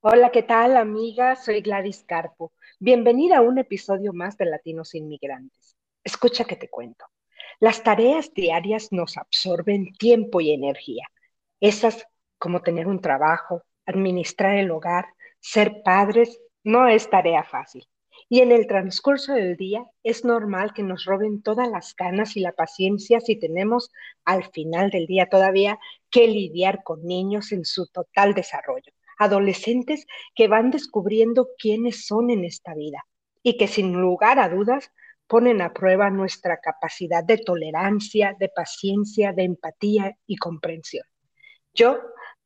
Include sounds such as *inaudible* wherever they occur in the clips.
Hola, ¿qué tal, amiga? Soy Gladys Carpo. Bienvenida a un episodio más de Latinos Inmigrantes. Escucha que te cuento. Las tareas diarias nos absorben tiempo y energía. Esas como tener un trabajo, administrar el hogar, ser padres, no es tarea fácil. Y en el transcurso del día es normal que nos roben todas las ganas y la paciencia si tenemos al final del día todavía que lidiar con niños en su total desarrollo adolescentes que van descubriendo quiénes son en esta vida y que sin lugar a dudas ponen a prueba nuestra capacidad de tolerancia, de paciencia, de empatía y comprensión. Yo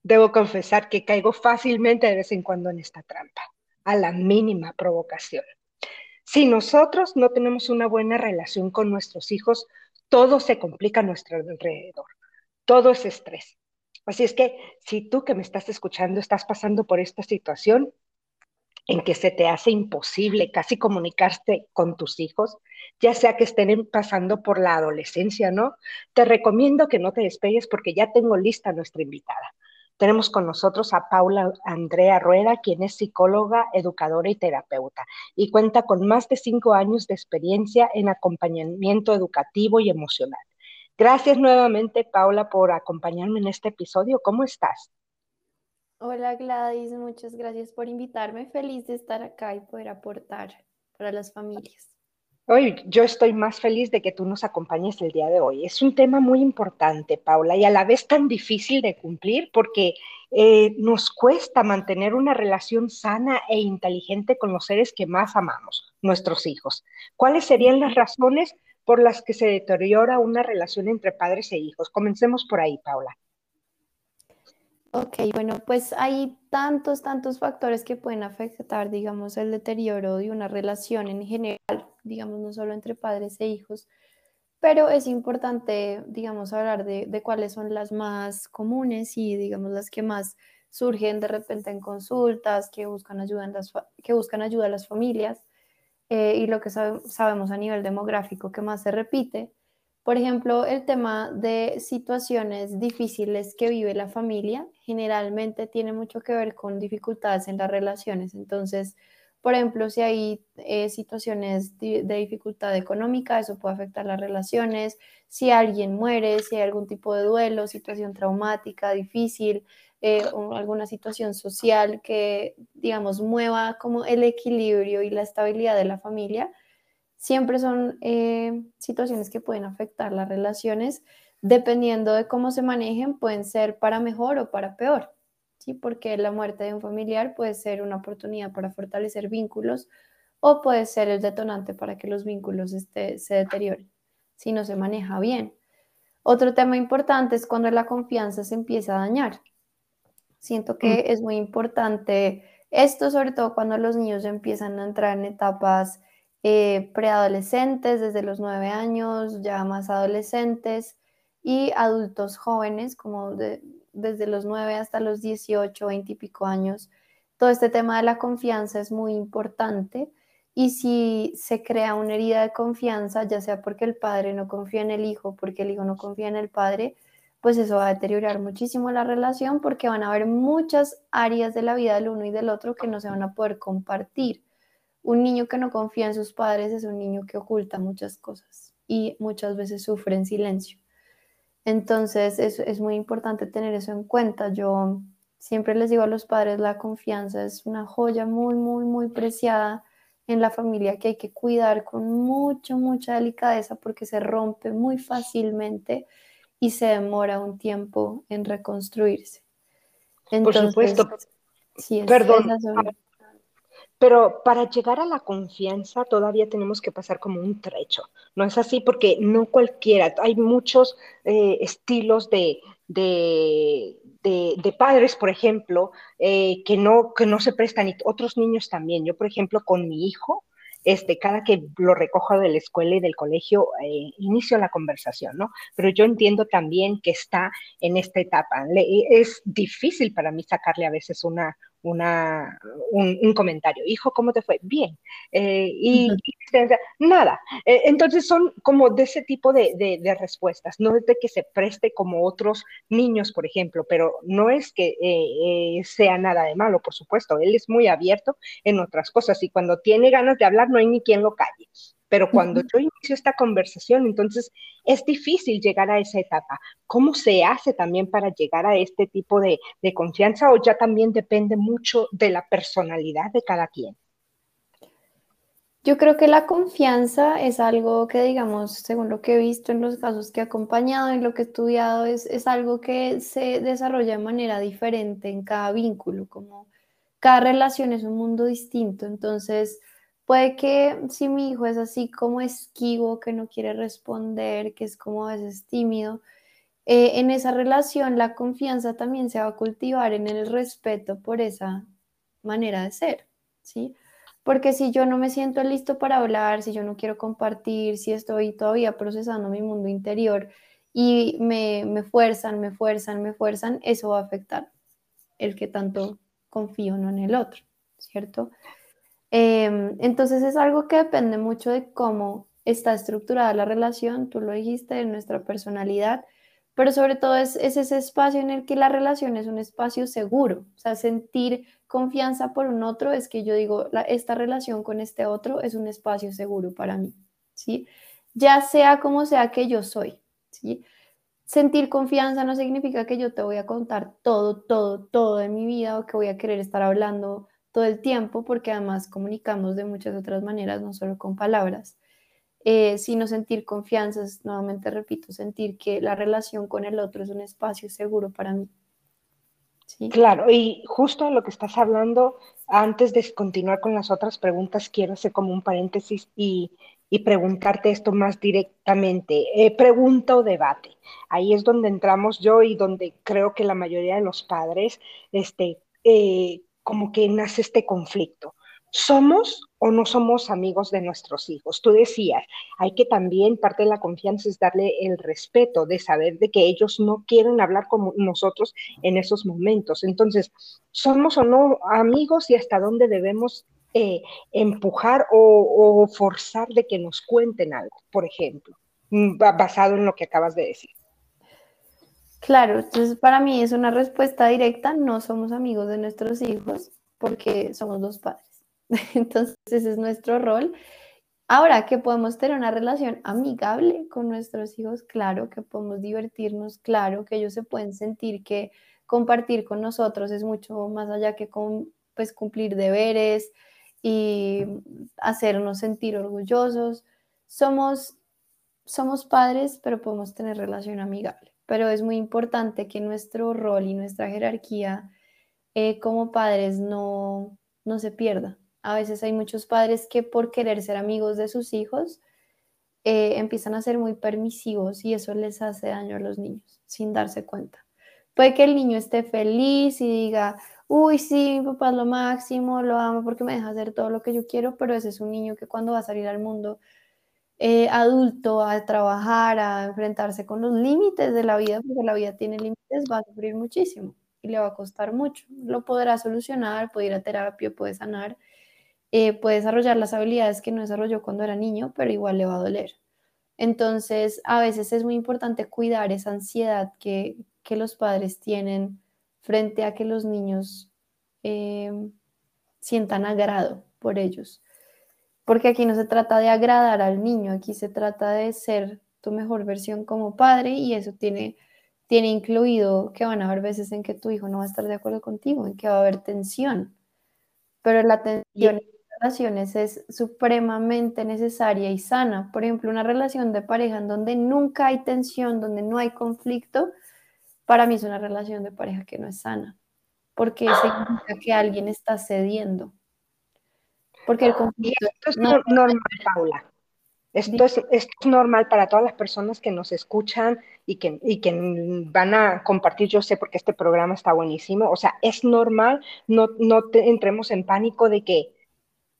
debo confesar que caigo fácilmente de vez en cuando en esta trampa, a la mínima provocación. Si nosotros no tenemos una buena relación con nuestros hijos, todo se complica a nuestro alrededor. Todo es estrés. Así es que si tú que me estás escuchando estás pasando por esta situación en que se te hace imposible casi comunicarte con tus hijos, ya sea que estén pasando por la adolescencia, ¿no? Te recomiendo que no te despegues porque ya tengo lista nuestra invitada. Tenemos con nosotros a Paula Andrea Rueda, quien es psicóloga, educadora y terapeuta, y cuenta con más de cinco años de experiencia en acompañamiento educativo y emocional. Gracias nuevamente, Paula, por acompañarme en este episodio. ¿Cómo estás? Hola Gladys, muchas gracias por invitarme. Feliz de estar acá y poder aportar para las familias. Hoy yo estoy más feliz de que tú nos acompañes el día de hoy. Es un tema muy importante, Paula, y a la vez tan difícil de cumplir porque eh, nos cuesta mantener una relación sana e inteligente con los seres que más amamos, nuestros hijos. ¿Cuáles serían las razones por las que se deteriora una relación entre padres e hijos. Comencemos por ahí, Paula. Ok, bueno, pues hay tantos, tantos factores que pueden afectar, digamos, el deterioro de una relación en general, digamos, no solo entre padres e hijos, pero es importante, digamos, hablar de, cuáles son las más comunes y, digamos, las que más surgen de repente en consultas, que buscan ayuda, que buscan ayuda a las familias. Eh, y lo que sabemos a nivel demográfico que más se repite. Por ejemplo, el tema de situaciones difíciles que vive la familia generalmente tiene mucho que ver con dificultades en las relaciones. Entonces, por ejemplo, si hay eh, situaciones de, dificultad económica, eso puede afectar las relaciones. Si alguien muere, si hay algún tipo de duelo, situación traumática, difícil, eh, alguna situación social que, digamos, mueva como el equilibrio y la estabilidad de la familia, siempre son eh, situaciones que pueden afectar las relaciones. Dependiendo de cómo se manejen, pueden ser para mejor o para peor. ¿sí? Porque la muerte de un familiar puede ser una oportunidad para fortalecer vínculos o puede ser el detonante para que los vínculos este, se deterioren si no se maneja bien. Otro tema importante es cuando la confianza se empieza a dañar. Siento que mm. es muy importante esto, sobre todo cuando los niños empiezan a entrar en etapas eh, preadolescentes, desde los nueve años, ya más adolescentes y adultos jóvenes, como de, desde los 9 hasta los 18, 20 y pico años. Todo este tema de la confianza es muy importante y si se crea una herida de confianza, ya sea porque el padre no confía en el hijo, porque el hijo no confía en el padre, pues eso va a deteriorar muchísimo la relación porque van a haber muchas áreas de la vida del uno y del otro que no se van a poder compartir. Un niño que no confía en sus padres es un niño que oculta muchas cosas y muchas veces sufre en silencio. Entonces es, es muy importante tener eso en cuenta. Yo siempre les digo a los padres, la confianza es una joya muy, muy, muy preciada en la familia que hay que cuidar con mucha, mucha delicadeza porque se rompe muy fácilmente y se demora un tiempo en reconstruirse. Por supuesto. Perdón. Pero para llegar a la confianza todavía tenemos que pasar como un trecho. No es así porque no cualquiera, hay muchos eh, estilos de, de, de, padres, por ejemplo, eh, que, no, que no se prestan, y otros niños también. Yo, por ejemplo, con mi hijo, este, cada que lo recojo de la escuela y del colegio, eh, inicio la conversación, ¿no? Pero yo entiendo también que está en esta etapa. es difícil para mí sacarle a veces una, una, un, comentario. Hijo, ¿cómo te fue? Bien. Eh, y, nada. Eh, entonces son como de ese tipo de, de, respuestas, no es de que se preste como otros niños, por ejemplo, pero no es que eh, sea nada de malo, por supuesto. Él es muy abierto en otras cosas y cuando tiene ganas de hablar no hay ni quien lo calle. Pero cuando yo inicio esta conversación, entonces es difícil llegar a esa etapa. ¿Cómo se hace también para llegar a este tipo de, confianza o ya también depende mucho de la personalidad de cada quien? Yo creo que la confianza es algo que, digamos, según lo que he visto en los casos que he acompañado y lo que he estudiado, es, es, algo que se desarrolla de manera diferente en cada vínculo, como cada relación es un mundo distinto. Entonces, Puede que si mi hijo es así como esquivo, que no quiere responder, que es como a veces tímido, eh, en esa relación la confianza también se va a cultivar en el respeto por esa manera de ser, ¿sí? Porque si yo no me siento listo para hablar, si yo no quiero compartir, si estoy todavía procesando mi mundo interior y me, me fuerzan, me fuerzan, me fuerzan, eso va a afectar el que tanto confío no en el otro, ¿cierto? Em, entonces es algo que depende mucho de cómo está estructurada la relación, tú lo dijiste, de nuestra personalidad, pero sobre todo es, ese espacio en el que la relación es un espacio seguro, o sea, sentir confianza por un otro es que yo digo, esta relación con este otro es un espacio seguro para mí, ¿sí? Ya sea como sea que yo soy, ¿sí? Sentir confianza no significa que yo te voy a contar todo, todo, todo de mi vida o que voy a querer estar hablando todo el tiempo, porque además comunicamos de muchas otras maneras, no solo con palabras, eh, sino sentir confianza, nuevamente repito, sentir que la relación con el otro es un espacio seguro para mí. Claro, y justo lo que estás hablando, antes de continuar con las otras preguntas, quiero hacer como un paréntesis y, preguntarte esto más directamente. Eh, pregunta o debate. Ahí es donde entramos yo y donde creo que la mayoría de los padres este, eh, como que nace este conflicto. ¿Somos o no somos amigos de nuestros hijos? Tú decías, hay que también, parte de la confianza es darle el respeto de saber de que ellos no quieren hablar con nosotros en esos momentos. Entonces, ¿somos o no amigos y hasta dónde debemos eh, empujar o, forzar de que nos cuenten algo, por ejemplo, mm, basado en lo que acabas de decir? Claro, entonces para mí es una respuesta directa, no somos amigos de nuestros hijos porque somos dos padres. *laughs* Entonces ese es nuestro rol. Ahora que podemos tener una relación amigable con nuestros hijos, claro, que podemos divertirnos, claro, que ellos se pueden sentir que compartir con nosotros es mucho más allá que con, pues, cumplir deberes y hacernos sentir orgullosos. Somos, somos padres, pero podemos tener relación amigable pero es muy importante que nuestro rol y nuestra jerarquía eh, como padres no, no se pierda. A veces hay muchos padres que por querer ser amigos de sus hijos eh, empiezan a ser muy permisivos y eso les hace daño a los niños sin darse cuenta. Puede que el niño esté feliz y diga, uy, sí, mi papá es lo máximo, lo amo porque me deja hacer todo lo que yo quiero, pero ese es un niño que cuando va a salir al mundo eh, adulto a trabajar, a enfrentarse con los límites de la vida, porque la vida tiene límites, va a sufrir muchísimo y le va a costar mucho. Lo podrá solucionar, puede ir a terapia, puede sanar, eh, puede desarrollar las habilidades que no desarrolló cuando era niño, pero igual le va a doler. Entonces, a veces es muy importante cuidar esa ansiedad que, los padres tienen frente a que los niños eh, sientan agrado por ellos porque aquí no se trata de agradar al niño, aquí se trata de ser tu mejor versión como padre y eso tiene, tiene incluido que van a haber veces en que tu hijo no va a estar de acuerdo contigo, en que va a haber tensión, pero la tensión en relaciones es supremamente necesaria y sana. Por ejemplo, una relación de pareja en donde nunca hay tensión, donde no hay conflicto, para mí es una relación de pareja que no es sana, porque significa que alguien está cediendo. Porque el conflicto... esto es normal, Paula. Esto es, normal para todas las personas que nos escuchan y que, y que van a compartir. Yo sé porque este programa está buenísimo. O sea, es normal, no, no entremos en pánico de que,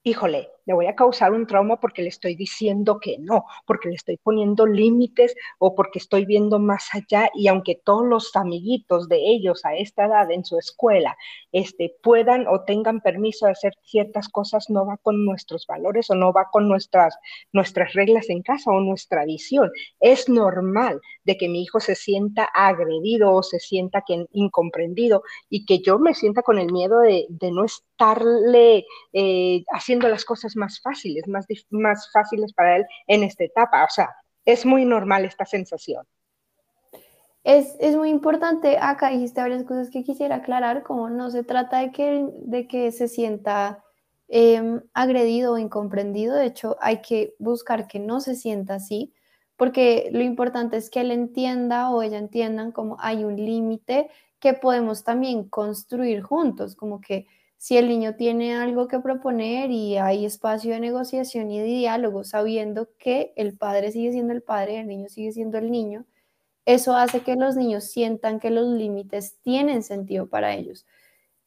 híjole, le voy a causar un trauma porque le estoy diciendo que no, porque le estoy poniendo límites o porque estoy viendo más allá y aunque todos los amiguitos de ellos a esta edad en su escuela este, puedan o tengan permiso de hacer ciertas cosas, no va con nuestros valores o no va con nuestras, nuestras reglas en casa o nuestra visión. Es normal de que mi hijo se sienta agredido o se sienta que, incomprendido y que yo me sienta con el miedo de, no estarle eh, haciendo las cosas más fáciles, más, más fáciles para él en esta etapa. O sea, es muy normal esta sensación. Es, muy importante, acá dijiste varias cosas que quisiera aclarar, como no se trata de que, de que se sienta em, agredido o incomprendido, de hecho hay que buscar que no se sienta así, porque lo importante es que él entienda o ella entiendan como hay un límite que podemos también construir juntos, como que si el niño tiene algo que proponer y hay espacio de negociación y de diálogo, sabiendo que el padre sigue siendo el padre el niño sigue siendo el niño, eso hace que los niños sientan que los límites tienen sentido para ellos.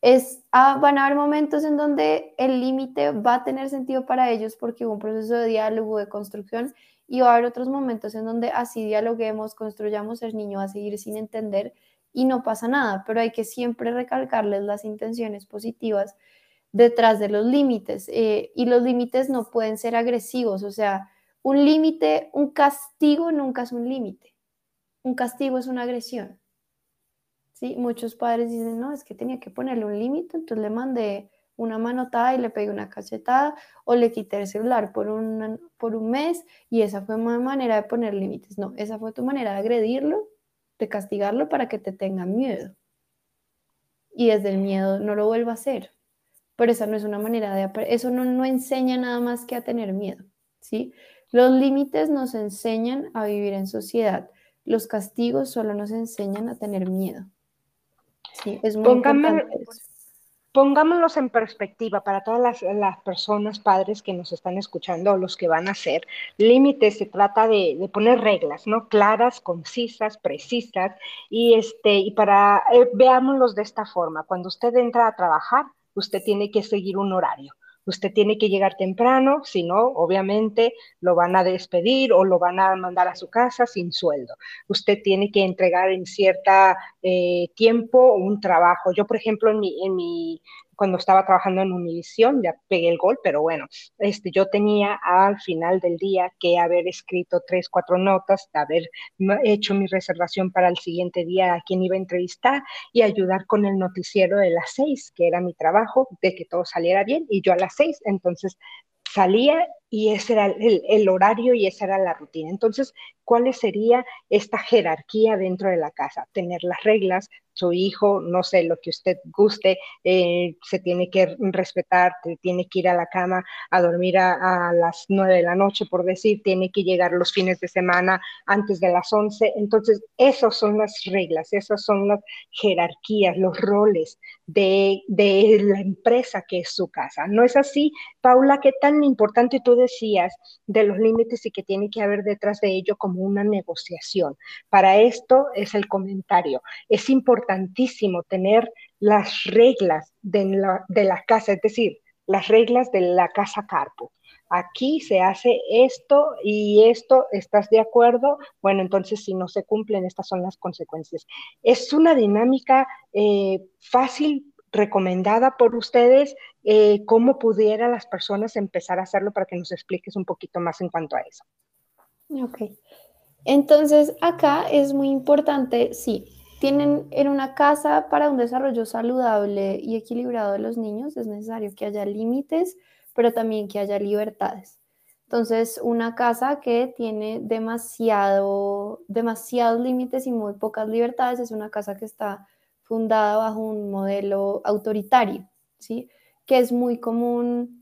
Es, ah, van a haber momentos en donde el límite va a tener sentido para ellos porque hubo un proceso de diálogo, de construcción, y va a haber otros momentos en donde así dialoguemos, construyamos, el niño va a seguir sin entender y no pasa nada, pero hay que siempre recalcarles las intenciones positivas detrás de los límites. Eh, y los límites no pueden ser agresivos, o sea, un límite, un castigo nunca es un límite un castigo es una agresión. ¿Sí? Muchos padres dicen, no, es que tenía que ponerle un límite, entonces le mandé una manotada y le pegué una cachetada o le quité el celular por, por un mes y esa fue mi manera de poner límites. No, esa fue tu manera de agredirlo, de castigarlo para que te tenga miedo. Y desde el miedo no lo vuelva a hacer. Pero esa no es una manera de... Eso no, no enseña nada más que a tener miedo. ¿sí? Los límites nos enseñan a vivir en sociedad los castigos solo nos enseñan a tener miedo. Sí, es muy importante Pongámoslos en perspectiva para todas las, personas, padres que nos están escuchando o los que van a hacer. Límites se trata de, poner reglas, ¿no? Claras, concisas, precisas. Y, este, y para, eh, veámoslos de esta forma. Cuando usted entra a trabajar, usted tiene que seguir un horario usted tiene que llegar temprano, si no, obviamente lo van a despedir o lo van a mandar a su casa sin sueldo. Usted tiene que entregar en cierto eh, tiempo un trabajo. Yo, por ejemplo, en mi, en mi, cuando estaba trabajando en Univisión, ya pegué el gol, pero bueno, este, yo tenía al final del día que haber escrito tres, cuatro notas, haber hecho mi reservación para el siguiente día a quien iba a entrevistar y ayudar con el noticiero de las seis, que era mi trabajo, de que todo saliera bien, y yo a las seis, entonces salía y ese era el, el, horario y esa era la rutina. Entonces, ¿cuál sería esta jerarquía dentro de la casa? Tener las reglas, su hijo, no sé, lo que usted guste, eh, se tiene que respetar, tiene que ir a la cama a dormir a, las nueve de la noche, por decir, tiene que llegar los fines de semana antes de las once. Entonces, esas son las reglas, esas son las jerarquías, los roles de, de la empresa que es su casa. ¿No es así, Paula? ¿Qué tan importante tú decías de los límites y que tiene que haber detrás de ello como una negociación? Para esto es el comentario. Es importante importantísimo tener las reglas de la, de la casa, es decir, las reglas de la casa Carpo. Aquí se hace esto y esto, ¿estás de acuerdo? Bueno, entonces si no se cumplen, estas son las consecuencias. Es una dinámica eh, fácil, recomendada por ustedes. Eh, ¿Cómo pudiera las personas empezar a hacerlo para que nos expliques un poquito más en cuanto a eso? Ok. Entonces, acá es muy importante, sí, en una casa para un desarrollo saludable y equilibrado de los niños es necesario que haya límites, pero también que haya libertades. Entonces, una casa que tiene demasiado, demasiados límites y muy pocas libertades es una casa que está fundada bajo un modelo autoritario, ¿sí? que es muy común,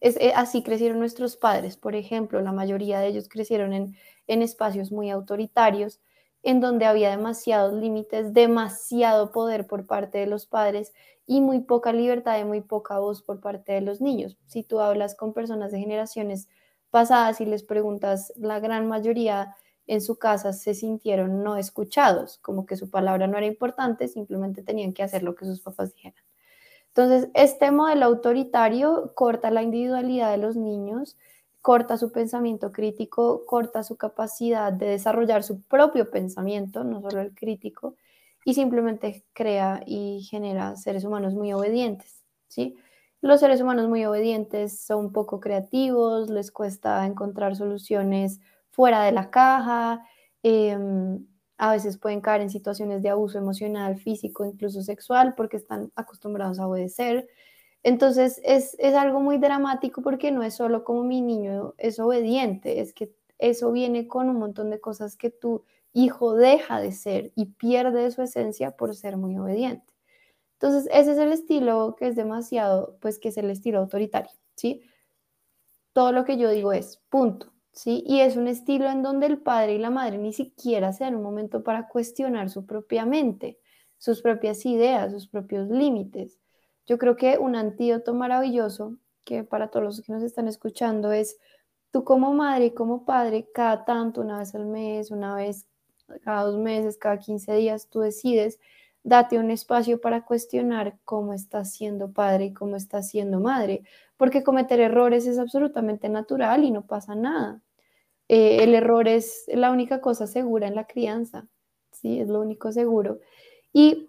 es, eh, así crecieron nuestros padres, por ejemplo, la mayoría de ellos crecieron en, en espacios muy autoritarios en donde había demasiados límites, demasiado poder por parte de los padres y muy poca libertad y muy poca voz por parte de los niños. Si tú hablas con personas de generaciones pasadas y les preguntas, la gran mayoría en su casa se sintieron no escuchados, como que su palabra no era importante, simplemente tenían que hacer lo que sus papás dijeran. Entonces, este modelo autoritario corta la individualidad de los niños, corta su pensamiento crítico, corta su capacidad de desarrollar su propio pensamiento, no solo el crítico, y simplemente crea y genera seres humanos muy obedientes, ¿sí? Los seres humanos muy obedientes son poco creativos, les cuesta encontrar soluciones fuera de la caja, em, a veces pueden caer en situaciones de abuso emocional, físico, incluso sexual, porque están acostumbrados a obedecer. Entonces es, es algo muy dramático porque no es solo como mi niño es obediente, es que eso viene con un montón de cosas que tu hijo deja de ser y pierde su esencia por ser muy obediente. Entonces, ese es el estilo que es demasiado, pues que es el estilo autoritario, ¿sí? Todo lo que yo digo es, punto. ¿sí? Y es un estilo en donde el padre y la madre ni siquiera se dan un momento para cuestionar su propia mente, sus propias ideas, sus propios límites. Yo creo que un antídoto maravilloso que para todos los que nos están escuchando es tú como madre y como padre, cada tanto, una vez al mes, una vez cada dos meses, cada 15 días, tú decides, date un espacio para cuestionar cómo estás siendo padre y cómo estás siendo madre, porque cometer errores es absolutamente natural y no pasa nada. Eh, el error es la única cosa segura en la crianza, ¿sí? Es lo único seguro. Y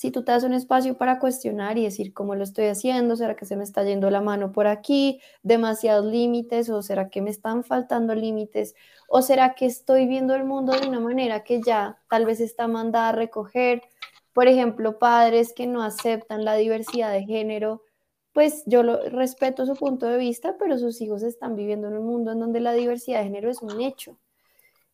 si tú te das un espacio para cuestionar y decir cómo lo estoy haciendo, será que se me está yendo la mano por aquí, demasiados límites, o será que me están faltando límites, o será que estoy viendo el mundo de una manera que ya tal vez está mandada a recoger. Por ejemplo, padres que no aceptan la diversidad de género pues yo lo, respeto su punto de vista, pero sus hijos están viviendo en un mundo en donde la diversidad de género es un hecho.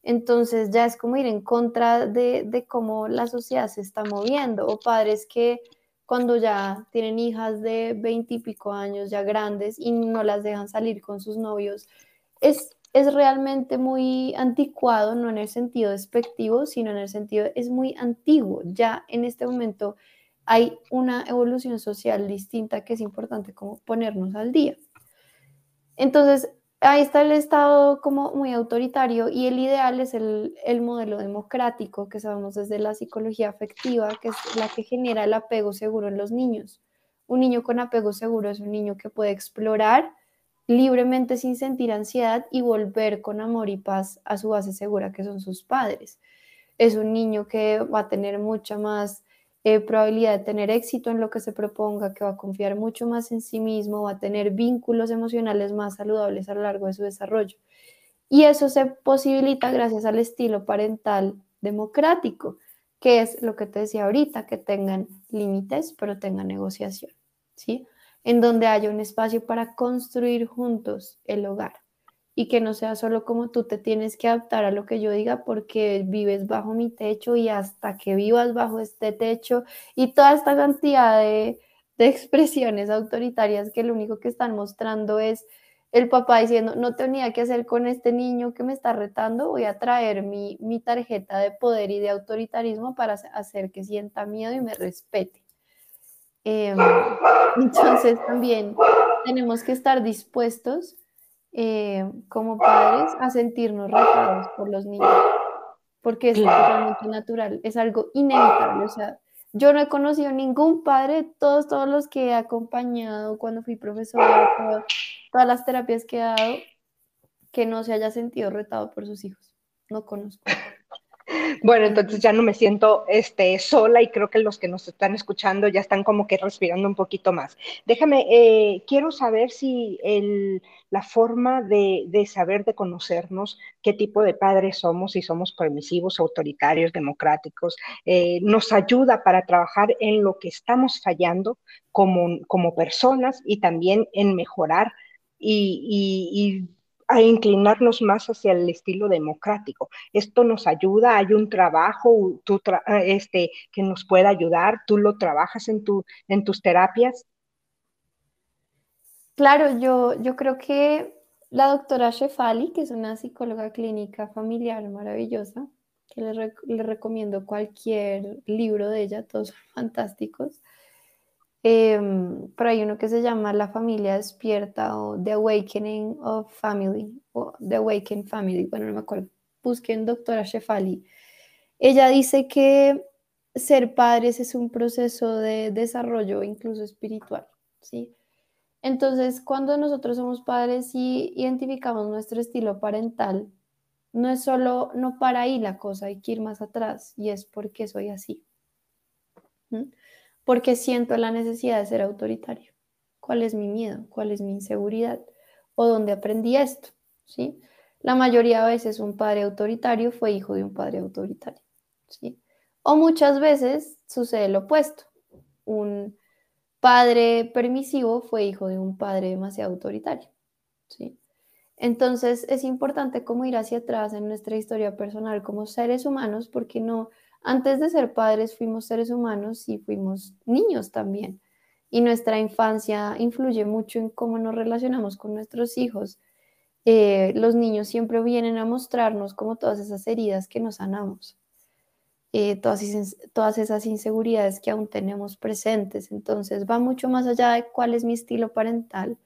Entonces ya es como ir en contra de, de cómo la sociedad se está moviendo, o padres que cuando ya tienen hijas de veinte y pico años, ya grandes, y no las dejan salir con sus novios, es, es realmente muy anticuado, no en el sentido despectivo, sino en el sentido, es muy antiguo. Ya en este momento hay una evolución social distinta que es importante como ponernos al día. Entonces, ahí está el Estado como muy autoritario y el ideal es el, modelo democrático que sabemos desde la psicología afectiva, que es la que genera el apego seguro en los niños. Un niño con apego seguro es un niño que puede explorar libremente sin sentir ansiedad y volver con amor y paz a su base segura, que son sus padres. Es un niño que va a tener mucha más eh, probabilidad de tener éxito en lo que se proponga, que va a confiar mucho más en sí mismo, va a tener vínculos emocionales más saludables a lo largo de su desarrollo. Y eso se posibilita gracias al estilo parental democrático, que es lo que te decía ahorita, que tengan límites, pero tengan negociación, ¿sí? En donde haya un espacio para construir juntos el hogar y que no sea solo como tú te tienes que adaptar a lo que yo diga porque vives bajo mi techo y hasta que vivas bajo este techo y toda esta cantidad de, *laughs* expresiones autoritarias que lo único que están mostrando es el papá diciendo, no tenía que hacer con este niño que me está retando, voy a traer mi, mi tarjeta de poder y de autoritarismo para hacer que sienta miedo y me respete. Em, entonces también tenemos que estar dispuestos eh, como padres a sentirnos retados por los niños, porque es totalmente natural, es algo inevitable. O sea, yo no he conocido ningún padre, todos, todos los que he acompañado cuando fui profesora, todas las terapias que he dado, que no se haya sentido retado por sus hijos. No conozco. Bueno, entonces ya no me siento este, sola y creo que los que nos están escuchando ya están como que respirando un poquito más. Déjame, eh, quiero saber si la forma de, saber, de conocernos, qué tipo de padres somos, si somos permisivos, autoritarios, democráticos, eh, nos ayuda para trabajar en lo que estamos fallando como, como personas y también en mejorar y a inclinarnos más hacia el estilo democrático. Esto nos ayuda, hay un trabajo tú este, que nos pueda ayudar, tú lo trabajas en, tu, en tus terapias. Claro, yo, yo creo que la doctora Shefali, que es una psicóloga clínica familiar maravillosa, que le recomiendo cualquier libro de ella, todos son fantásticos. Eh, pero hay uno que se llama La familia despierta o The Awakening of Family o The Awakened Family, bueno, no me acuerdo. Busquen doctora Shefali. Ella dice que ser padres es un proceso de desarrollo incluso espiritual, ¿sí? Entonces, cuando nosotros somos padres y identificamos nuestro estilo parental, no es solo, no para ahí la cosa, hay que ir más atrás y es porque soy así. Porque siento la necesidad de ser autoritario. ¿Cuál es mi miedo? ¿Cuál es mi inseguridad? ¿O dónde aprendí esto? ¿Sí? La mayoría de veces un padre autoritario fue hijo de un padre autoritario. ¿sí? O muchas veces sucede lo opuesto. Un padre permisivo fue hijo de un padre demasiado autoritario. ¿sí? Entonces es importante como ir hacia atrás en nuestra historia personal como seres humanos, porque no, antes de ser padres fuimos seres humanos y fuimos niños también. Y nuestra infancia influye mucho en cómo nos relacionamos con nuestros hijos. Eh, los niños siempre vienen a mostrarnos como todas esas heridas que nos sanamos. Eh, todas, todas esas inseguridades que aún tenemos presentes. Entonces va mucho más allá de cuál es mi estilo parental,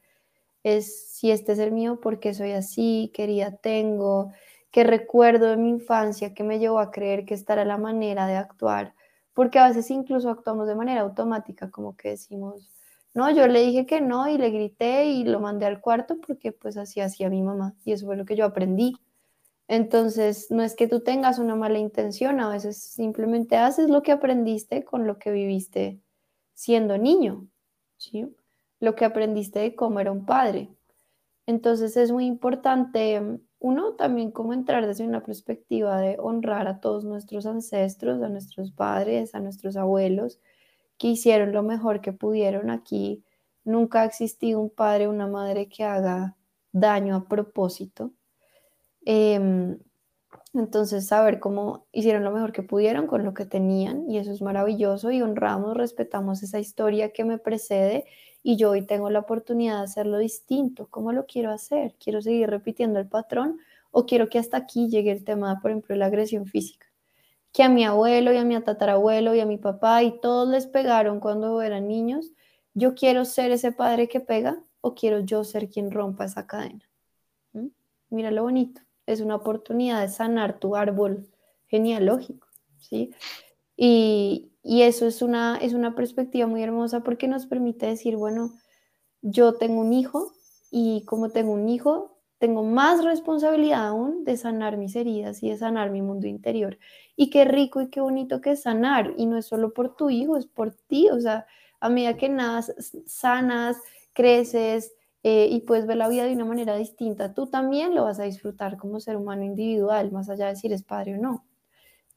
es si este es el mío, porque soy así, qué herida tengo, qué recuerdo de mi infancia que me llevó a creer que esta era la manera de actuar, porque a veces incluso actuamos de manera automática, como que decimos, no, yo le dije que no y le grité y lo mandé al cuarto porque pues así hacía mi mamá y eso fue lo que yo aprendí. Entonces, no es que tú tengas una mala intención, a veces simplemente haces lo que aprendiste con lo que viviste siendo niño, ¿sí? Lo que aprendiste de cómo era un padre. Entonces, es muy importante, uno, también como entrar desde una perspectiva de honrar a todos nuestros ancestros, a nuestros padres, a nuestros abuelos, que hicieron lo mejor que pudieron aquí. Nunca ha existido un padre o una madre que haga daño a propósito Em, entonces, saber cómo hicieron lo mejor que pudieron con lo que tenían y eso es maravilloso y honramos, respetamos esa historia que me precede y yo hoy tengo la oportunidad de hacerlo distinto. ¿Cómo lo quiero hacer? ¿Quiero seguir repitiendo el patrón o quiero que hasta aquí llegue el tema, por ejemplo, de la agresión física? Que a mi abuelo y a mi tatarabuelo y a mi papá y todos les pegaron cuando eran niños. ¿Yo quiero ser ese padre que pega o quiero yo ser quien rompa esa cadena? Mira lo bonito es una oportunidad de sanar tu árbol genealógico, ¿sí? Y, eso es una, es una perspectiva muy hermosa porque nos permite decir, bueno, yo tengo un hijo y como tengo un hijo, tengo más responsabilidad aún de sanar mis heridas y de sanar mi mundo interior. Y qué rico y qué bonito que es sanar. Y no es solo por tu hijo, es por ti. O sea, a medida que nada sanas, creces, eh, y puedes ver la vida de una manera distinta, tú también lo vas a disfrutar como ser humano individual, más allá de si eres padre o no.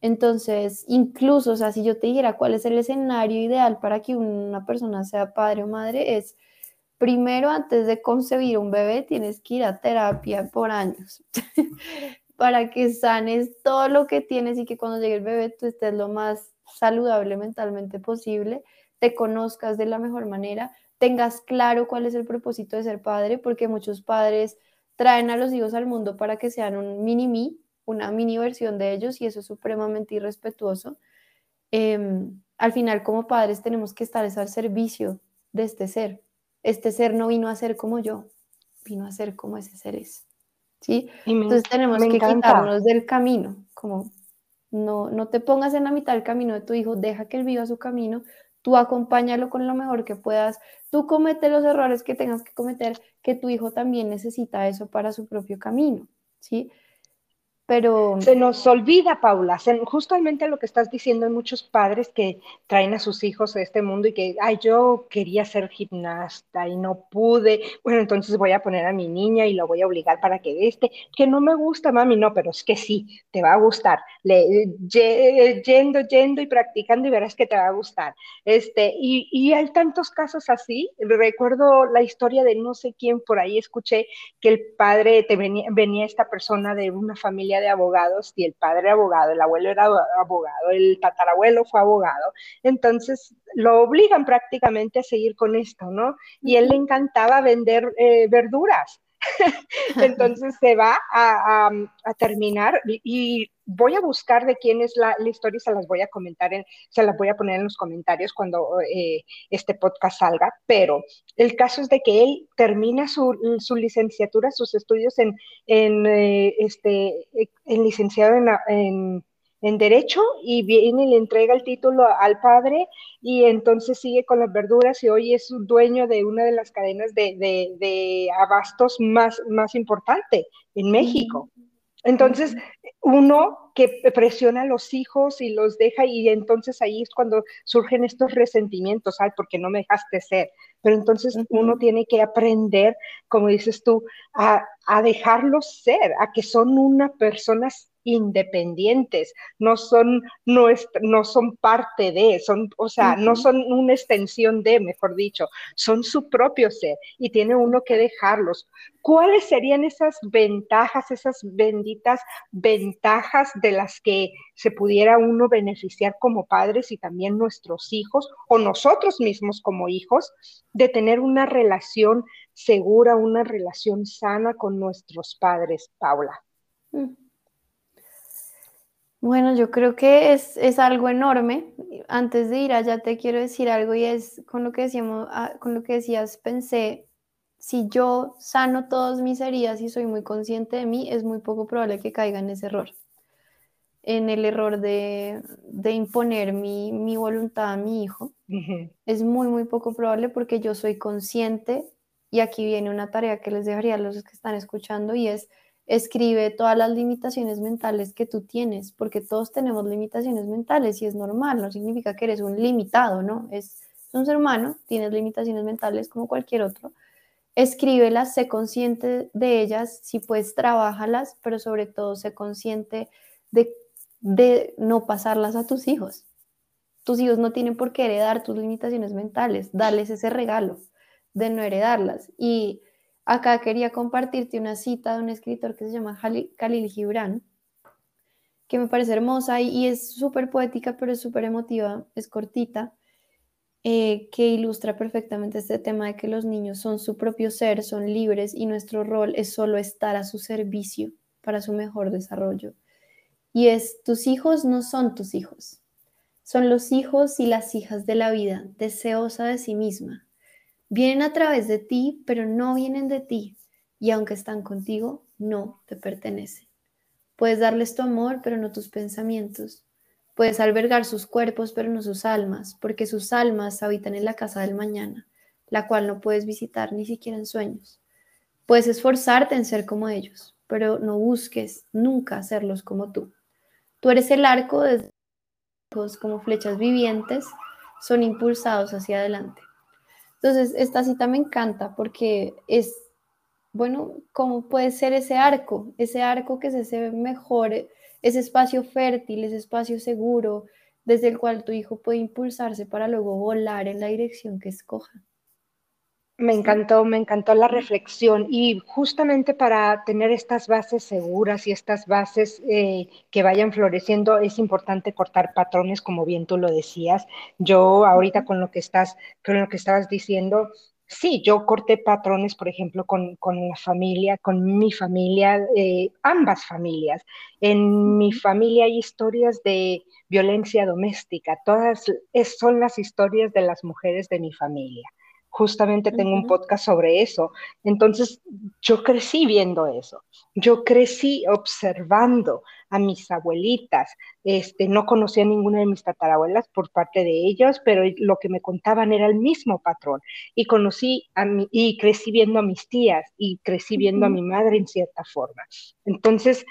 Entonces, incluso, o sea, si yo te dijera cuál es el escenario ideal para que una persona sea padre o madre, es primero, antes de concebir un bebé, tienes que ir a terapia por años *laughs* para que sanes todo lo que tienes y que cuando llegue el bebé tú estés lo más saludable mentalmente posible, te conozcas de la mejor manera tengas claro cuál es el propósito de ser padre, porque muchos padres traen a los hijos al mundo para que sean un mini mí, una mini versión de ellos, y eso es supremamente irrespetuoso. Em, al final, como padres, tenemos que estar al servicio de este ser. Este ser no vino a ser como yo, vino a ser como ese ser es. ¿sí? Entonces tenemos que quitarnos del camino, como no, no te pongas en la mitad del camino de tu hijo, deja que él viva su camino, tú acompáñalo con lo mejor que puedas, tú comete los errores que tengas que cometer, que tu hijo también necesita eso para su propio camino, ¿sí? Pero... Se nos olvida, Paula, justamente lo que estás diciendo, hay muchos padres que traen a sus hijos a este mundo y que, ay, yo quería ser gimnasta y no pude, bueno, entonces voy a poner a mi niña y lo voy a obligar para que este, que no me gusta, mami, no, pero es que sí, te va a gustar, Le, yendo, yendo y practicando y verás que te va a gustar. Este, y, y hay tantos casos así, recuerdo la historia de no sé quién por ahí escuché que el padre, te venía, venía esta persona de una familia de abogados y el padre abogado, el abuelo era abogado, el tatarabuelo fue abogado, entonces lo obligan prácticamente a seguir con esto, ¿no? Y él le encantaba vender eh, verduras. *laughs* Entonces se va a, terminar y, voy a buscar de quién es la, historia y se las voy a comentar, en, se las voy a poner en los comentarios cuando eh, este podcast salga, pero el caso es de que él termina su, licenciatura, sus estudios en, en eh, este, en licenciado en, en derecho y viene y le entrega el título al padre y entonces sigue con las verduras y hoy es dueño de una de las cadenas de, abastos más, más importante en México. Entonces, uno que presiona a los hijos y los deja y entonces ahí es cuando surgen estos resentimientos, ay, porque no me dejaste ser. Pero entonces uno tiene que aprender, como dices tú, a, a dejarlos ser, a que son una personas independientes, no son, no, no son parte de, son, o sea, no son una extensión de, mejor dicho, son su propio ser y tiene uno que dejarlos. ¿Cuáles serían esas ventajas, esas benditas ventajas de las que se pudiera uno beneficiar como padres y también nuestros hijos o nosotros mismos como hijos de tener una relación segura, una relación sana con nuestros padres, Paula? Mm. Bueno, yo creo que es, algo enorme. Antes de ir allá te quiero decir algo y es con lo que decíamos, ah, con lo que decías, pensé, si yo sano todas mis heridas y soy muy consciente de mí, es muy poco probable que caiga en ese error. En el error de, imponer mi, voluntad a mi hijo. Es muy, muy poco probable porque yo soy consciente y aquí viene una tarea que les dejaría a los que están escuchando y es escribe todas las limitaciones mentales que tú tienes, porque todos tenemos limitaciones mentales y es normal, no significa que eres un limitado, ¿no? Es, un ser humano, tienes limitaciones mentales como cualquier otro. Escríbelas, sé consciente de ellas, si puedes, trabajalas, pero sobre todo sé consciente de, de no pasarlas a tus hijos. Tus hijos no tienen por qué heredar tus limitaciones mentales, dales ese regalo de no heredarlas. Y Acá quería compartirte una cita de un escritor que se llama Khalil Gibran, que me parece hermosa y, es súper poética, pero es súper emotiva, es cortita, eh, que ilustra perfectamente este tema de que los niños son su propio ser, son libres y nuestro rol es solo estar a su servicio para su mejor desarrollo. Y es, tus hijos no son tus hijos, son los hijos y las hijas de la vida, deseosa de sí misma, Vienen a través de ti, pero no vienen de ti. Y aunque están contigo, no te pertenecen. Puedes darles tu amor, pero no tus pensamientos. Puedes albergar sus cuerpos, pero no sus almas, porque sus almas habitan en la casa del mañana, la cual no puedes visitar ni siquiera en sueños. Puedes esforzarte en ser como ellos, pero no busques nunca hacerlos como tú. Tú eres el arco de como flechas vivientes, son impulsados hacia adelante. Entonces, esta cita me encanta porque es, bueno, ¿cómo puede ser ese arco? Ese arco que es ese mejor, ese espacio fértil, ese espacio seguro, desde el cual tu hijo puede impulsarse para luego volar en la dirección que escoja. Me encantó, me encantó la reflexión y justamente para tener estas bases seguras y estas bases eh, que vayan floreciendo es importante cortar patrones, como bien tú lo decías. Yo ahorita con lo que estás, con lo que estabas diciendo, sí, yo corté patrones, por ejemplo, con, la familia, con mi familia, eh, ambas familias. En mi familia hay historias de violencia doméstica, todas son las historias de las mujeres de mi familia justamente tengo un podcast sobre eso. Entonces, yo crecí viendo eso. Yo crecí observando a mis abuelitas. Este, no conocía a ninguna de mis tatarabuelas por parte de ellos, pero lo que me contaban era el mismo patrón. Y conocí a mi, y crecí viendo a mis tías y crecí viendo a mi madre en cierta forma. Entonces,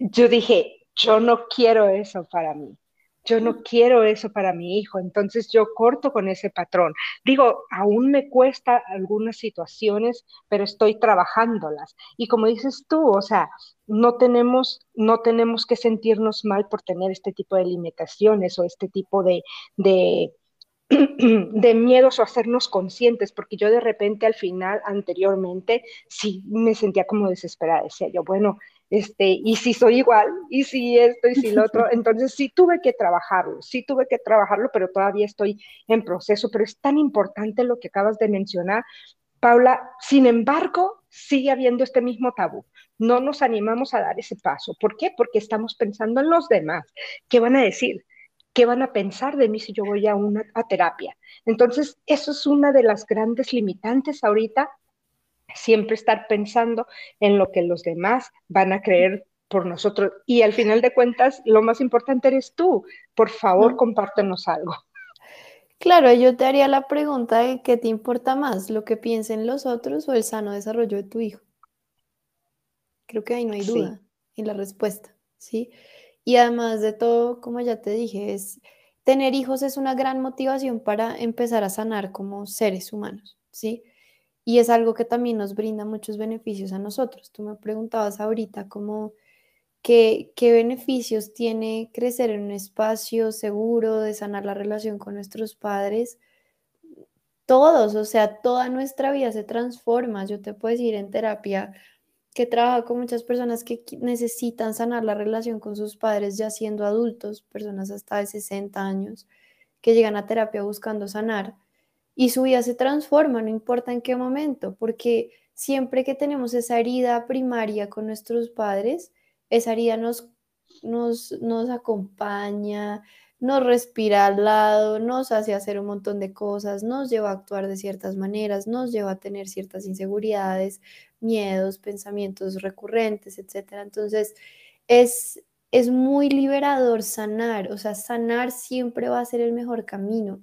yo dije, yo no quiero eso para mí. Yo no quiero eso para mi hijo, entonces yo corto con ese patrón. Digo, aún me cuesta algunas situaciones, pero estoy trabajándolas. Y como dices tú, o sea, no tenemos, no tenemos que sentirnos mal por tener este tipo de limitaciones o este tipo de, de *clears throat* de miedos o hacernos conscientes, porque yo de repente al final, anteriormente, sí me sentía como desesperada, decía yo, bueno, este, y si soy igual, y si esto, y si lo otro, *laughs* entonces sí tuve que trabajarlo, sí tuve que trabajarlo, pero todavía estoy en proceso, pero es tan importante lo que acabas de mencionar, Paula, sin embargo, sigue habiendo este mismo tabú. No nos animamos a dar ese paso. ¿Por qué? Porque estamos pensando en los demás. ¿Qué van a decir? ¿Qué van a pensar de mí si yo voy a una a terapia? Entonces, eso es una de las grandes limitantes ahorita siempre estar pensando en lo que los demás van a creer por nosotros. Y al final de cuentas, lo más importante eres tú. Por favor, compártenos algo. Claro, yo te haría la pregunta de qué te importa más, lo que piensen los otros o el sano desarrollo de tu hijo. Creo que ahí no hay duda en la respuesta, ¿sí? Y además de todo, como ya te dije, es tener hijos es una gran motivación para empezar a sanar como seres humanos, ¿sí? Y es algo que también nos brinda muchos beneficios a nosotros. Tú me preguntabas ahorita cómo, qué, qué beneficios tiene crecer en un espacio seguro, de sanar la relación con nuestros padres. Todos, o sea, toda nuestra vida se transforma. Yo te puedo decir en terapia que trabaja con muchas personas que necesitan sanar la relación con sus padres ya siendo adultos, personas hasta de 60 años, que llegan a terapia buscando sanar y su vida se transforma, no importa en qué momento, porque siempre que tenemos esa herida primaria con nuestros padres, esa herida nos, nos, nos acompaña, nos respira al lado, nos hace hacer un montón de cosas, nos lleva a actuar de ciertas maneras, nos lleva a tener ciertas inseguridades, miedos, pensamientos recurrentes, etc. Entonces, es, es muy liberador sanar, o sea, sanar siempre va a ser el mejor camino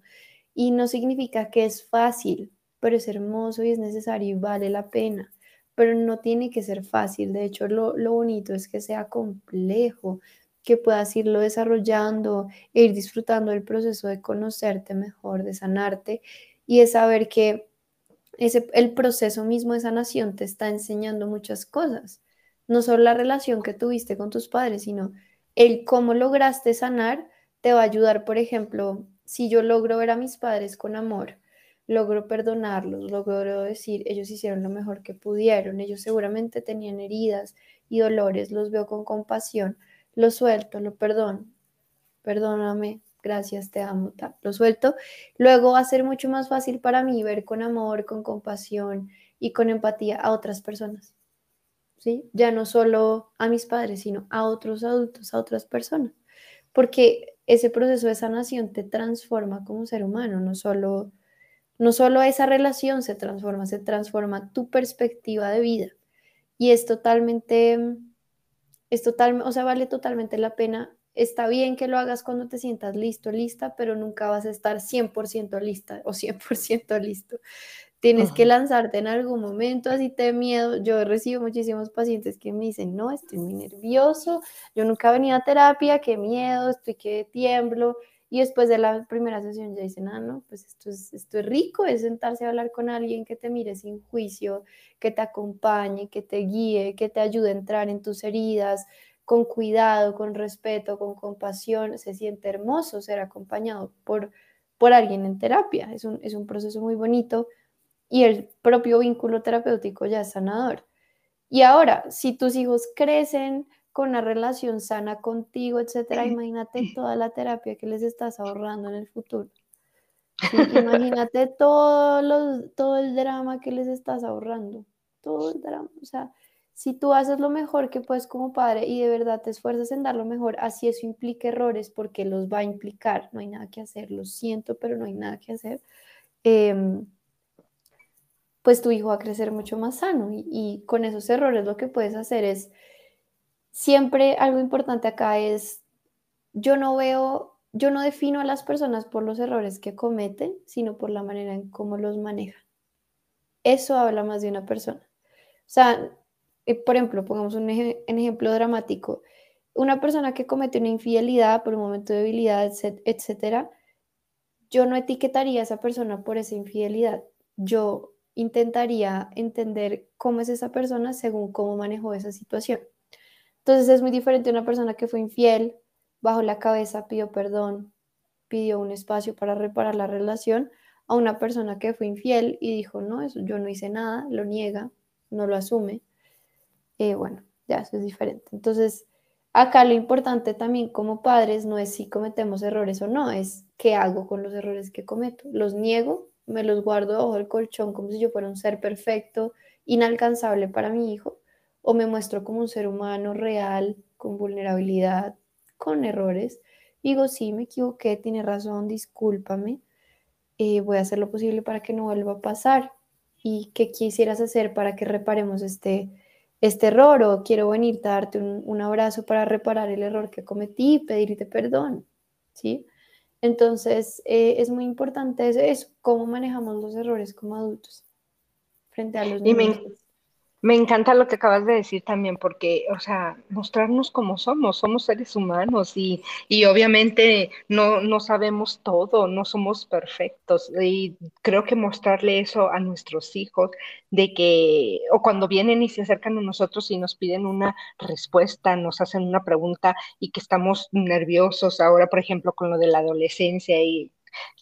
y no significa que es fácil, pero es hermoso y es necesario y vale la pena, pero no tiene que ser fácil, de hecho lo, lo bonito es que sea complejo, que puedas irlo desarrollando e ir disfrutando del proceso de conocerte mejor, de sanarte y de saber que ese, el proceso mismo de sanación te está enseñando muchas cosas. No solo la relación que tuviste con tus padres, sino el cómo lograste sanar te va a ayudar, por ejemplo, si yo logro ver a mis padres con amor, logro perdonarlos, logro decir, ellos hicieron lo mejor que pudieron, ellos seguramente tenían heridas y dolores, los veo con compasión, lo suelto, lo perdono, perdóname, gracias, te amo, lo suelto. Luego va a ser mucho más fácil para mí ver con amor, con compasión y con empatía a otras personas. ¿Sí? Ya no solo a mis padres, sino a otros adultos, a otras personas. Porque ese proceso de sanación te transforma como ser humano, no solo, no solo esa relación se transforma, se transforma tu perspectiva de vida. Y es totalmente es total, o sea, vale totalmente la pena. Está bien que lo hagas cuando te sientas listo, lista, pero nunca vas a estar 100% lista o 100% listo. Tienes que lanzarte en algún momento, así te miedo. Yo recibo muchísimos pacientes que me dicen, no, estoy muy nervioso, yo nunca he venido a terapia, qué miedo, estoy que tiemblo. Y después de la primera sesión ya dicen, ah, no, pues esto es, esto es rico, es sentarse a hablar con alguien que te mire sin juicio, que te acompañe, que te guíe, que te ayude a entrar en tus heridas con cuidado, con respeto, con compasión. Se siente hermoso ser acompañado por, por alguien en terapia. Es un, es un proceso muy bonito y el propio vínculo terapéutico ya es sanador. Y ahora, si tus hijos crecen, con una relación sana contigo, etcétera, imagínate *laughs* toda la terapia que les estás ahorrando en el futuro. imagínate todo, los, todo el drama que les estás ahorrando, todo el drama. O sea, si tú haces lo mejor que puedes como padre y de verdad te esfuerzas en dar lo mejor, así eso implica errores porque los va a implicar, no hay nada que hacer, lo siento, pero no hay nada que hacer. Em, pues tu hijo va a crecer mucho más sano y, con esos errores lo que puedes hacer es siempre algo importante acá es, yo no veo, yo no defino a las personas por los errores que cometen, sino por la manera en cómo los manejan. Eso habla más de una persona. O sea, eh, por ejemplo, pongamos un, ejemplo dramático. Una persona que comete una infidelidad por un momento de debilidad, etcétera, yo no etiquetaría a esa persona por esa infidelidad. Yo intentaría entender cómo es esa persona según cómo manejó esa situación. Entonces es muy diferente una persona que fue infiel, bajo la cabeza, pidió perdón, pidió un espacio para reparar la relación, a una persona que fue infiel y dijo, no, eso, yo no hice nada, lo niega, no lo asume. Eh, bueno, ya eso es diferente. Entonces, acá lo importante también como padres no es si cometemos errores o no, es qué hago con los errores que cometo. Los niego, me los guardo bajo el colchón como si yo fuera un ser perfecto, inalcanzable para mi hijo, o me muestro como un ser humano real, con vulnerabilidad, con errores. Digo, sí, me equivoqué, tiene razón, discúlpame. Eh, voy a hacer lo posible para que no vuelva a pasar. ¿Y qué quisieras hacer para que reparemos este, este error o quiero venirte a darte un, abrazo para reparar el error que cometí pedirte perdón, ¿sí? Entonces, eh, es muy importante eso, cómo manejamos los errores como adultos frente a los niños. Me encanta lo que acabas de decir también, porque, o sea, mostrarnos como somos, somos seres humanos y, y obviamente no, no sabemos todo, no somos perfectos. Y creo que mostrarle eso a nuestros hijos, de que, o cuando vienen y se acercan a nosotros y nos piden una respuesta, nos hacen una pregunta y que estamos nerviosos ahora, por ejemplo, con lo de la adolescencia y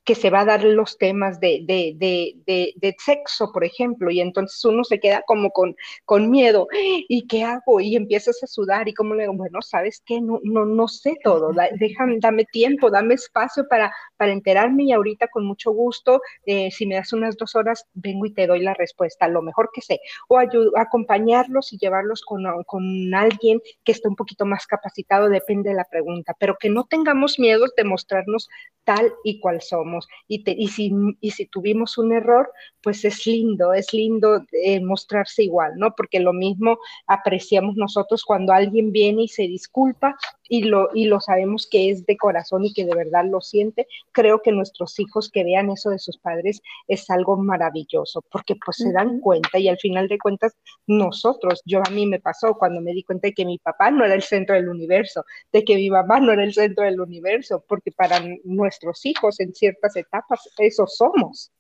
que se va a dar los temas de, de, de, de, sexo, por ejemplo, y entonces uno se queda como con, con miedo, ¿y qué hago? Y empiezas a sudar y como le digo, bueno, ¿sabes qué? No, no, no sé todo, déjame, dame tiempo, dame espacio para, para enterarme y ahorita con mucho gusto, eh, si me das unas dos horas, vengo y te doy la respuesta, lo mejor que sé, o acompañarlos y llevarlos con, con alguien que esté un poquito más capacitado, depende de la pregunta, pero que no tengamos miedo de mostrarnos tal y cual somos. Y, y, si, y si tuvimos un error, pues es lindo, es lindo eh, mostrarse igual, ¿no? Porque lo mismo apreciamos nosotros cuando alguien viene y se disculpa y lo, y lo sabemos que es de corazón y que de verdad lo siente. Creo que nuestros hijos que vean eso de sus padres es algo maravilloso, porque pues se dan cuenta y al final de cuentas nosotros, yo a mí me pasó cuando me di cuenta de que mi papá no era el centro del universo, de que mi mamá no era el centro del universo, porque para nuestros hijos en ciertas etapas eso somos.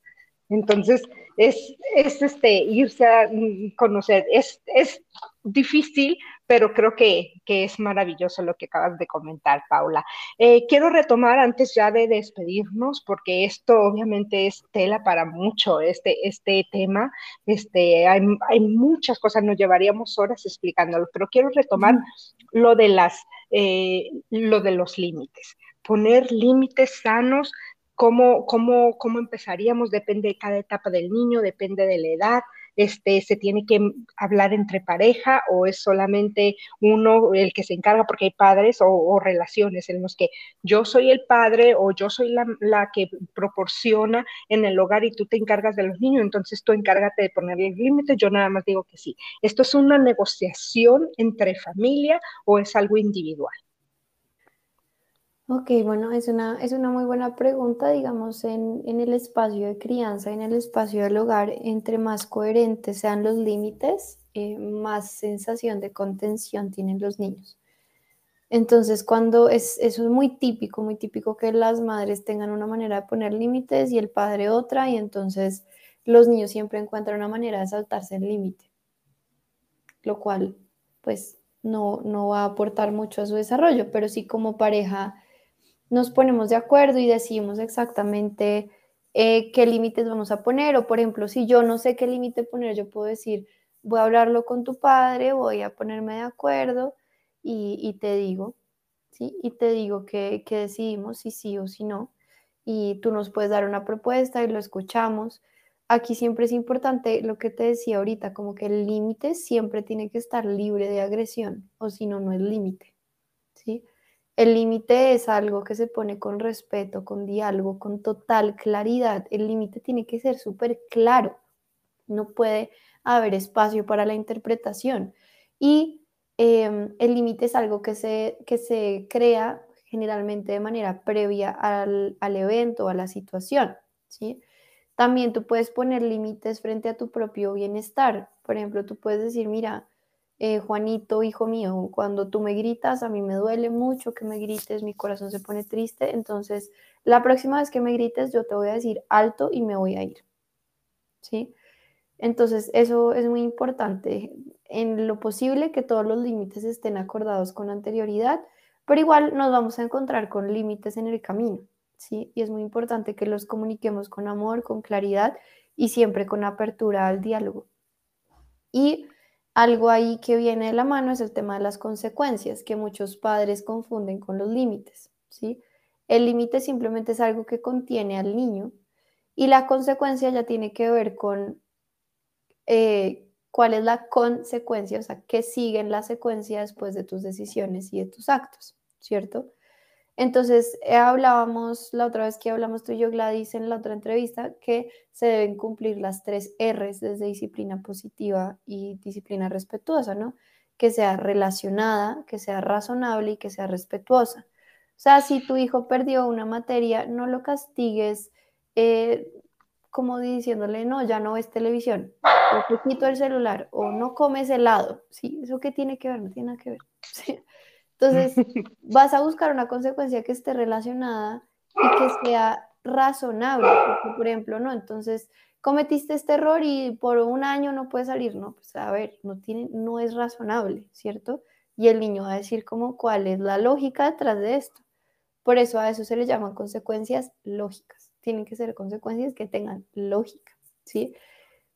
Entonces, es, es este, irse a conocer. Es, es difícil, pero creo que, que, es maravilloso lo que acabas de comentar, Paula. Eh, quiero retomar antes ya de despedirnos, porque esto obviamente es tela para mucho, este, este tema. Este, hay, hay muchas cosas, nos llevaríamos horas explicándolo, pero quiero retomar lo, de las, eh, lo de los límites. Poner límites sanos ¿Cómo, cómo, cómo empezaríamos? Depende de cada etapa del niño, depende de la edad. Este, se tiene que hablar entre pareja o es solamente uno el que se encarga porque hay padres o, relaciones en los que yo soy el padre o yo soy la, la, que proporciona en el hogar y tú te encargas de los niños, entonces tú encárgate de ponerle límites, yo nada más digo que sí. ¿Esto es una negociación entre familia o es algo individual? Ok, bueno, es una, es una muy buena pregunta, digamos, en, el espacio de crianza, en el espacio del hogar, entre más coherentes sean los límites, eh, más sensación de contención tienen los niños. Entonces, cuando es, eso es muy típico, muy típico que las madres tengan una manera de poner límites y el padre otra, y entonces los niños siempre encuentran una manera de saltarse el límite, lo cual, pues, no, no va a aportar mucho a su desarrollo, pero sí como pareja nos ponemos de acuerdo y decimos exactamente eh, qué límites vamos a poner. O por ejemplo, si yo no sé qué límite poner, yo puedo decir, voy a hablarlo con tu padre, voy a ponerme de acuerdo y, te digo, ¿sí? Y te digo que, que decidimos si sí o si no. Y tú nos puedes dar una propuesta y lo escuchamos. Aquí siempre es importante lo que te decía ahorita, como que el límite siempre tiene que estar libre de agresión, o si no, no es límite. El límite es algo que se pone con respeto, con diálogo, con total claridad. El límite tiene que ser súper claro. No puede haber espacio para la interpretación. Y em, el límite es algo que se, que se crea generalmente de manera previa al, al evento, a la situación. ¿sí? También tú puedes poner límites frente a tu propio bienestar. Por ejemplo, tú puedes decir, mira, eh, Juanito, hijo mío, cuando tú me gritas, a mí me duele mucho que me grites, mi corazón se pone triste, entonces la próxima vez que me grites yo te voy a decir alto y me voy a ir. ¿Sí? Entonces eso es muy importante, en lo posible que todos los límites estén acordados con anterioridad, pero igual nos vamos a encontrar con límites en el camino, ¿sí? Y es muy importante que los comuniquemos con amor, con claridad y siempre con apertura al diálogo. Y algo ahí que viene de la mano es el tema de las consecuencias, que muchos padres confunden con los límites, ¿sí? El límite simplemente es algo que contiene al niño y la consecuencia ya tiene que ver con eh, cuál es la consecuencia, o sea, qué sigue en la secuencia después de tus decisiones y de tus actos, ¿cierto? Entonces, eh, hablábamos la otra vez que hablamos tú y yo, Gladys, en la otra entrevista, que se deben cumplir las tres R's desde disciplina positiva y disciplina respetuosa, ¿no? Que sea relacionada, que sea razonable y que sea respetuosa. O sea, si tu hijo perdió una materia, no lo castigues eh, como diciéndole, no, ya no ves televisión, o te quito el celular, o no comes helado. ¿Sí? ¿Eso qué tiene que ver? No tiene nada que ver. *laughs* ¿Sí? Entonces, *laughs* vas a buscar una consecuencia que esté relacionada y que sea razonable, porque, por ejemplo, no, entonces cometiste este error y por un año no puedes salir, no, pues a ver, no, tiene, no es razonable, ¿cierto? Y el niño va a decir como cuál es la lógica detrás de esto. Por eso a eso se le llaman consecuencias lógicas. Tienen que ser consecuencias que tengan lógica, ¿sí?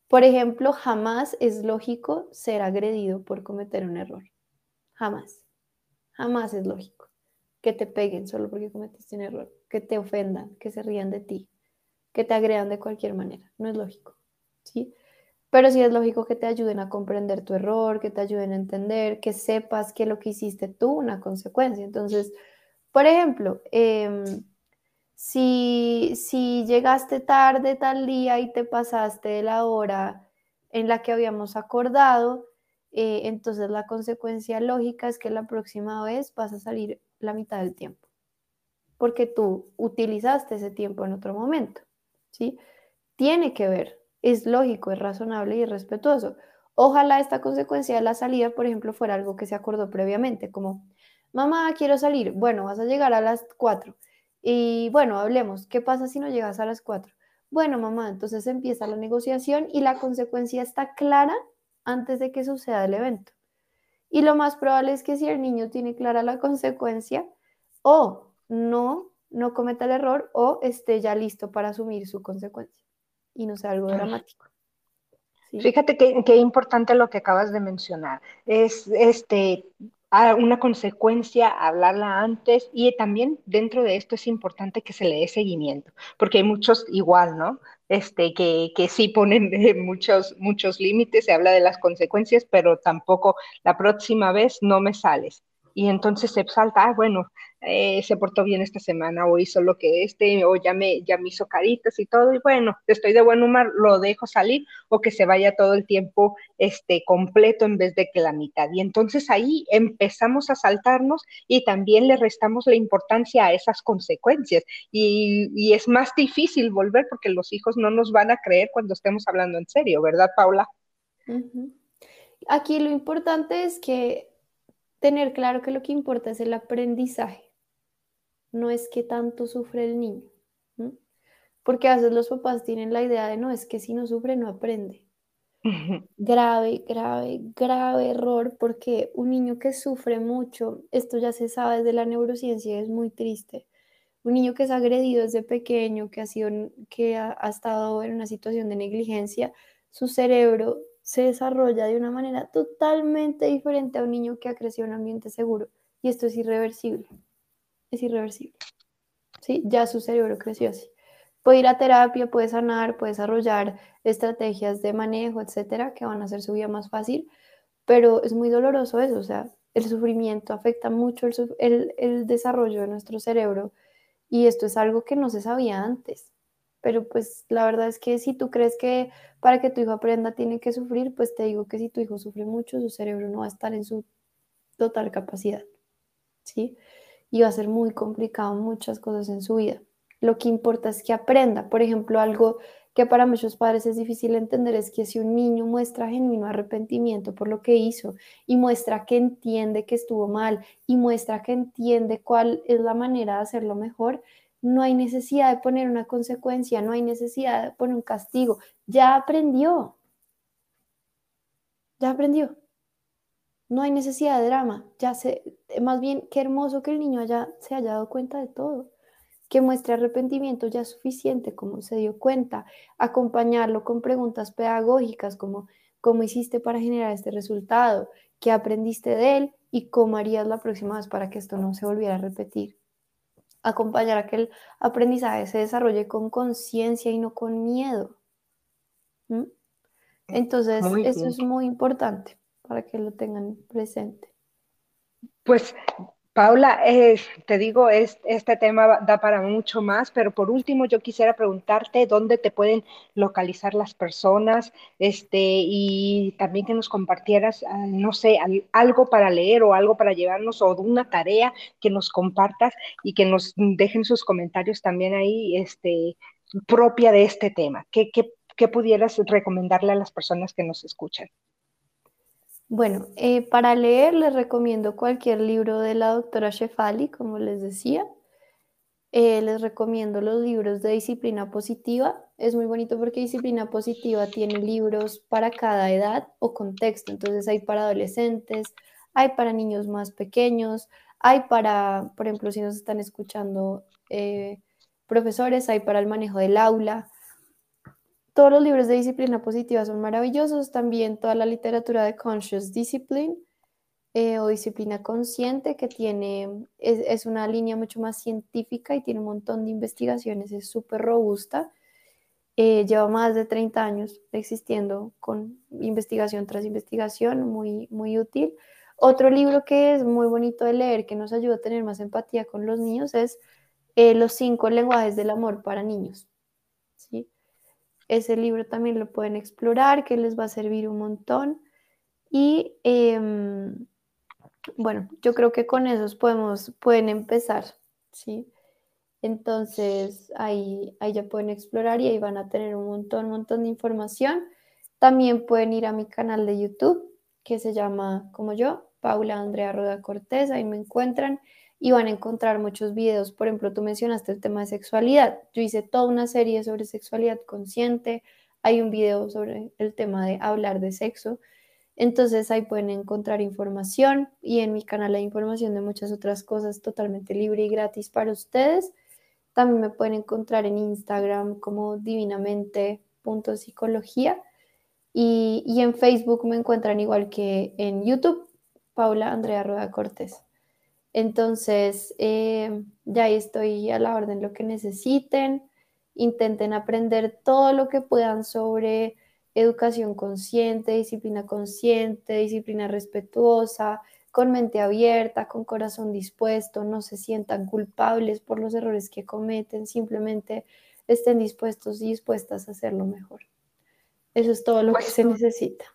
Por ejemplo, jamás es lógico ser agredido por cometer un error. Jamás. Jamás es lógico que te peguen solo porque cometiste un error, que te ofendan, que se rían de ti, que te agredan de cualquier manera. No es lógico, ¿sí? Pero sí es lógico que te ayuden a comprender tu error, que te ayuden a entender, que sepas que lo que hiciste tuvo una consecuencia. Entonces, por ejemplo, em, si, si llegaste tarde tal día y te pasaste de la hora en la que habíamos acordado, eh, entonces la consecuencia lógica es que la próxima vez vas a salir la mitad del tiempo, porque tú utilizaste ese tiempo en otro momento, ¿sí? Tiene que ver, es lógico, es razonable y respetuoso. Ojalá esta consecuencia de la salida, por ejemplo, fuera algo que se acordó previamente, como, mamá, quiero salir, bueno, vas a llegar a las 4 y bueno, hablemos, ¿qué pasa si no llegas a las 4? Bueno, mamá, entonces empieza la negociación y la consecuencia está clara antes de que suceda el evento. Y lo más probable es que si el niño tiene clara la consecuencia, o no, no cometa el error, o esté ya listo para asumir su consecuencia y no sea algo dramático. Fíjate qué importante lo que acabas de mencionar. Es este una consecuencia hablarla antes y también dentro de esto es importante que se le dé seguimiento, porque hay muchos igual, ¿no? Este, que, que sí ponen muchos, muchos límites, se habla de las consecuencias, pero tampoco la próxima vez no me sales y entonces se salta, ah, bueno, eh, se portó bien esta semana o hizo lo que este, o ya me, hizo caritas y todo, y bueno, estoy de buen humor, lo dejo salir o que se vaya todo el tiempo este, completo en vez de que la mitad. Y entonces ahí empezamos a saltarnos y también le restamos la importancia a esas consecuencias. Y es más difícil volver porque los hijos no nos van a creer cuando estemos hablando en serio, ¿verdad, Paula? Aquí lo importante es que tener claro que lo que importa es el aprendizaje, no es que tanto sufre el niño. Porque a veces los papás tienen la idea de no, es que si no sufre no aprende. *laughs* grave, grave, grave error, porque un niño que sufre mucho, esto ya se sabe desde la neurociencia, es muy triste. Un niño que es agredido desde pequeño, que ha, sido, que ha estado en una situación de negligencia, su cerebro se desarrolla de una manera totalmente diferente a un niño que ha crecido en un ambiente seguro. Y esto es irreversible. Es irreversible. ¿Sí? Ya su cerebro creció así. Puede ir a terapia, puede sanar, puede desarrollar estrategias de manejo, etcétera, que van a hacer su vida más fácil, pero es muy doloroso eso. O sea, el sufrimiento afecta mucho el, el desarrollo de nuestro cerebro y esto es algo que no se sabía antes pero pues la verdad es que si tú crees que para que tu hijo aprenda tiene que sufrir, pues te digo que si tu hijo sufre mucho, su cerebro no va a estar en su total capacidad, ¿sí? Y va a ser muy complicado muchas cosas en su vida. Lo que importa es que aprenda. Por ejemplo, algo que para muchos padres es difícil entender es que si un niño muestra genuino arrepentimiento por lo que hizo y muestra que entiende que estuvo mal y muestra que entiende cuál es la manera de hacerlo mejor, no hay necesidad de poner una consecuencia, no hay necesidad de poner un castigo. Ya aprendió. Ya aprendió. No hay necesidad de drama. Ya se, más bien, qué hermoso que el niño haya, se haya dado cuenta de todo. Que muestre arrepentimiento ya suficiente, como se dio cuenta. Acompañarlo con preguntas pedagógicas, como cómo hiciste para generar este resultado, qué aprendiste de él y cómo harías la próxima vez para que esto no se volviera a repetir acompañar a que el aprendizaje se desarrolle con conciencia y no con miedo. ¿Mm? Entonces, eso es muy importante para que lo tengan presente. Pues Paula, te digo, este tema da para mucho más, pero por último yo quisiera preguntarte dónde te pueden localizar las personas este, y también que nos compartieras, ah, no sé, algo para leer o algo para llevarnos o una tarea que nos compartas y que nos dejen sus comentarios también ahí este, propia de este tema. ¿Qué, qué pudieras recomendarle a las personas que nos escuchan? Bueno, eh, para leer les recomiendo cualquier libro de la doctora Shefali, como les decía. Eh, les recomiendo los libros de disciplina positiva. Es muy bonito porque disciplina positiva tiene libros para cada edad o contexto. Entonces hay para adolescentes, hay para niños más pequeños, hay para, por ejemplo, si nos están escuchando eh, profesores, hay para el manejo del aula. Todos los libros de disciplina positiva son maravillosos, también toda la literatura de Conscious Discipline eh, o disciplina consciente que tiene, es, una línea mucho más científica y tiene un montón de investigaciones, es súper robusta, eh, lleva más de 30 años existiendo con investigación tras investigación, muy, muy útil. Otro libro que es muy bonito de leer, que nos ayuda a tener más empatía con los niños, es eh, Los cinco lenguajes del amor para niños. ¿sí? Ese libro también lo pueden explorar, que les va a servir un montón. Y em, bueno, yo creo que con esos podemos, pueden empezar, ¿sí? Entonces ahí, ahí ya pueden explorar y ahí van a tener un montón, un montón de información. También pueden ir a mi canal de YouTube que se llama como yo, Paula Andrea Roda Cortés, ahí me encuentran y van a encontrar muchos videos. Por ejemplo, tú mencionaste el tema de sexualidad. Yo hice toda una serie sobre sexualidad consciente. Hay un video sobre el tema de hablar de sexo. Entonces ahí pueden encontrar información y en mi canal hay información de muchas otras cosas totalmente libre y gratis para ustedes. También me pueden encontrar en Instagram como divinamente.psicología y, y en Facebook me encuentran igual que en YouTube, Paula Andrea Rueda Cortés. Entonces, eh, ya estoy a la orden lo que necesiten. Intenten aprender todo lo que puedan sobre educación consciente, disciplina consciente, disciplina respetuosa, con mente abierta, con corazón dispuesto, no se sientan culpables por los errores que cometen, simplemente estén dispuestos y dispuestas a hacerlo mejor. Eso es todo lo que se necesita.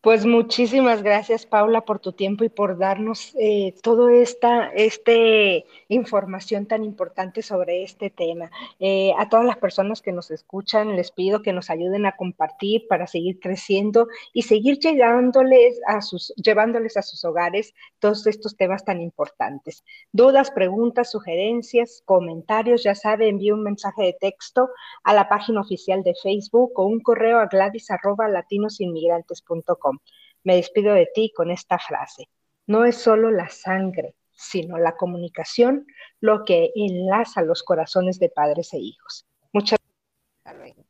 Pues muchísimas gracias, Paula, por tu tiempo y por darnos eh, toda esta este información tan importante sobre este tema. Eh, a todas las personas que nos escuchan, les pido que nos ayuden a compartir para seguir creciendo y seguir llegándoles a sus, llevándoles a sus hogares todos estos temas tan importantes. Dudas, preguntas, sugerencias, comentarios, ya sabe, envíe un mensaje de texto a la página oficial de Facebook o un correo a gladys me despido de ti con esta frase. No es solo la sangre, sino la comunicación lo que enlaza los corazones de padres e hijos. Muchas gracias.